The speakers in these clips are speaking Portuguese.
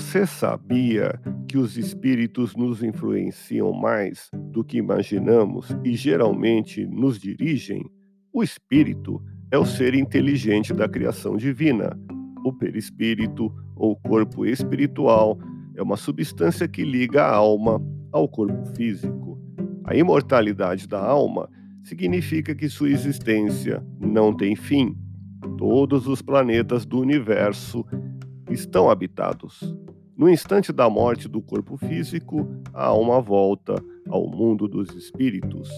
Você sabia que os espíritos nos influenciam mais do que imaginamos e geralmente nos dirigem? O espírito é o ser inteligente da criação divina. O perispírito, ou corpo espiritual, é uma substância que liga a alma ao corpo físico. A imortalidade da alma significa que sua existência não tem fim. Todos os planetas do universo estão habitados. No instante da morte do corpo físico, a alma volta ao mundo dos espíritos.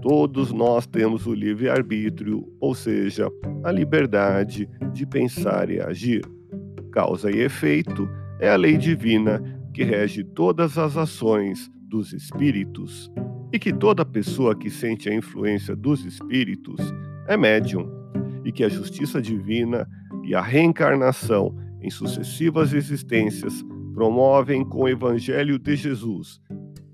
Todos nós temos o livre-arbítrio, ou seja, a liberdade de pensar e agir. Causa e efeito é a lei divina que rege todas as ações dos espíritos e que toda pessoa que sente a influência dos espíritos é médium e que a justiça divina e a reencarnação em sucessivas existências promovem com o evangelho de Jesus,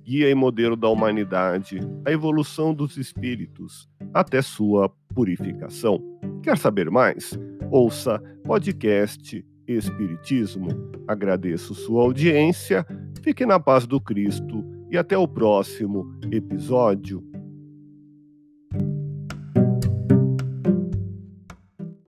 guia e modelo da humanidade, a evolução dos espíritos até sua purificação. Quer saber mais? Ouça podcast Espiritismo. Agradeço sua audiência, fique na paz do Cristo e até o próximo episódio.